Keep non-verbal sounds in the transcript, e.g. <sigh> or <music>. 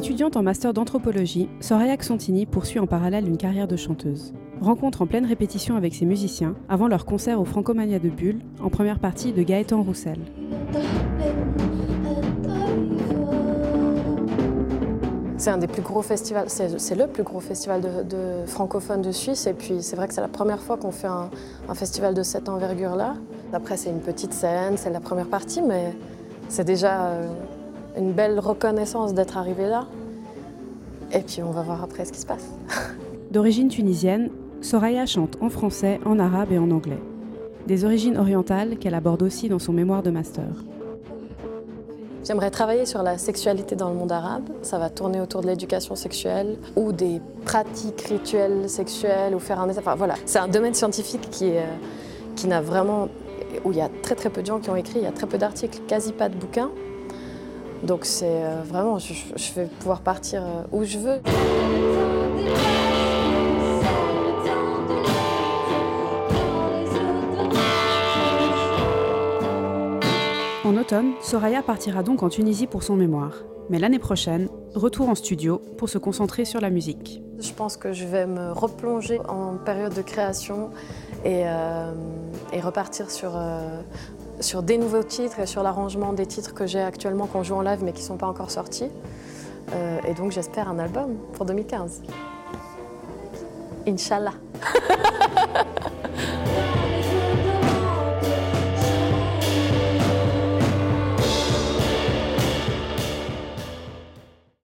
Étudiante en master d'anthropologie, Soraya Xontini poursuit en parallèle une carrière de chanteuse. Rencontre en pleine répétition avec ses musiciens avant leur concert au Francomania de Bulle, en première partie de Gaëtan Roussel. C'est un des plus gros festivals, c'est le plus gros festival de, francophone de Suisse et puis c'est vrai que c'est la première fois qu'on fait un, un, festival de cette envergure-là. Après c'est une petite scène, c'est la première partie mais c'est déjà euh, une belle reconnaissance d'être arrivé là. Et puis on va voir après ce qui se passe. <laughs> D'origine tunisienne, Soraya chante en français, en arabe et en anglais. Des origines orientales qu'elle aborde aussi dans son mémoire de master. J'aimerais travailler sur la sexualité dans le monde arabe. Ça va tourner autour de l'éducation sexuelle ou des pratiques rituelles sexuelles ou faire un Enfin voilà, c'est un domaine scientifique qui, est, qui n'a vraiment où il y a très très peu de gens qui ont écrit, il y a très peu d'articles, quasi pas de bouquins. Donc c'est euh, vraiment, je, vais pouvoir partir euh, où je veux. En automne, Soraya partira donc en Tunisie pour son mémoire. Mais l'année prochaine, retour en studio pour se concentrer sur la musique. Je pense que je vais me replonger en période de création et, euh, repartir sur, sur des nouveaux titres et sur l'arrangement des titres que j'ai actuellement qu'on joue en live mais qui ne sont pas encore sortis. Euh, et donc j'espère un album pour 2015. Inch'Allah. <laughs>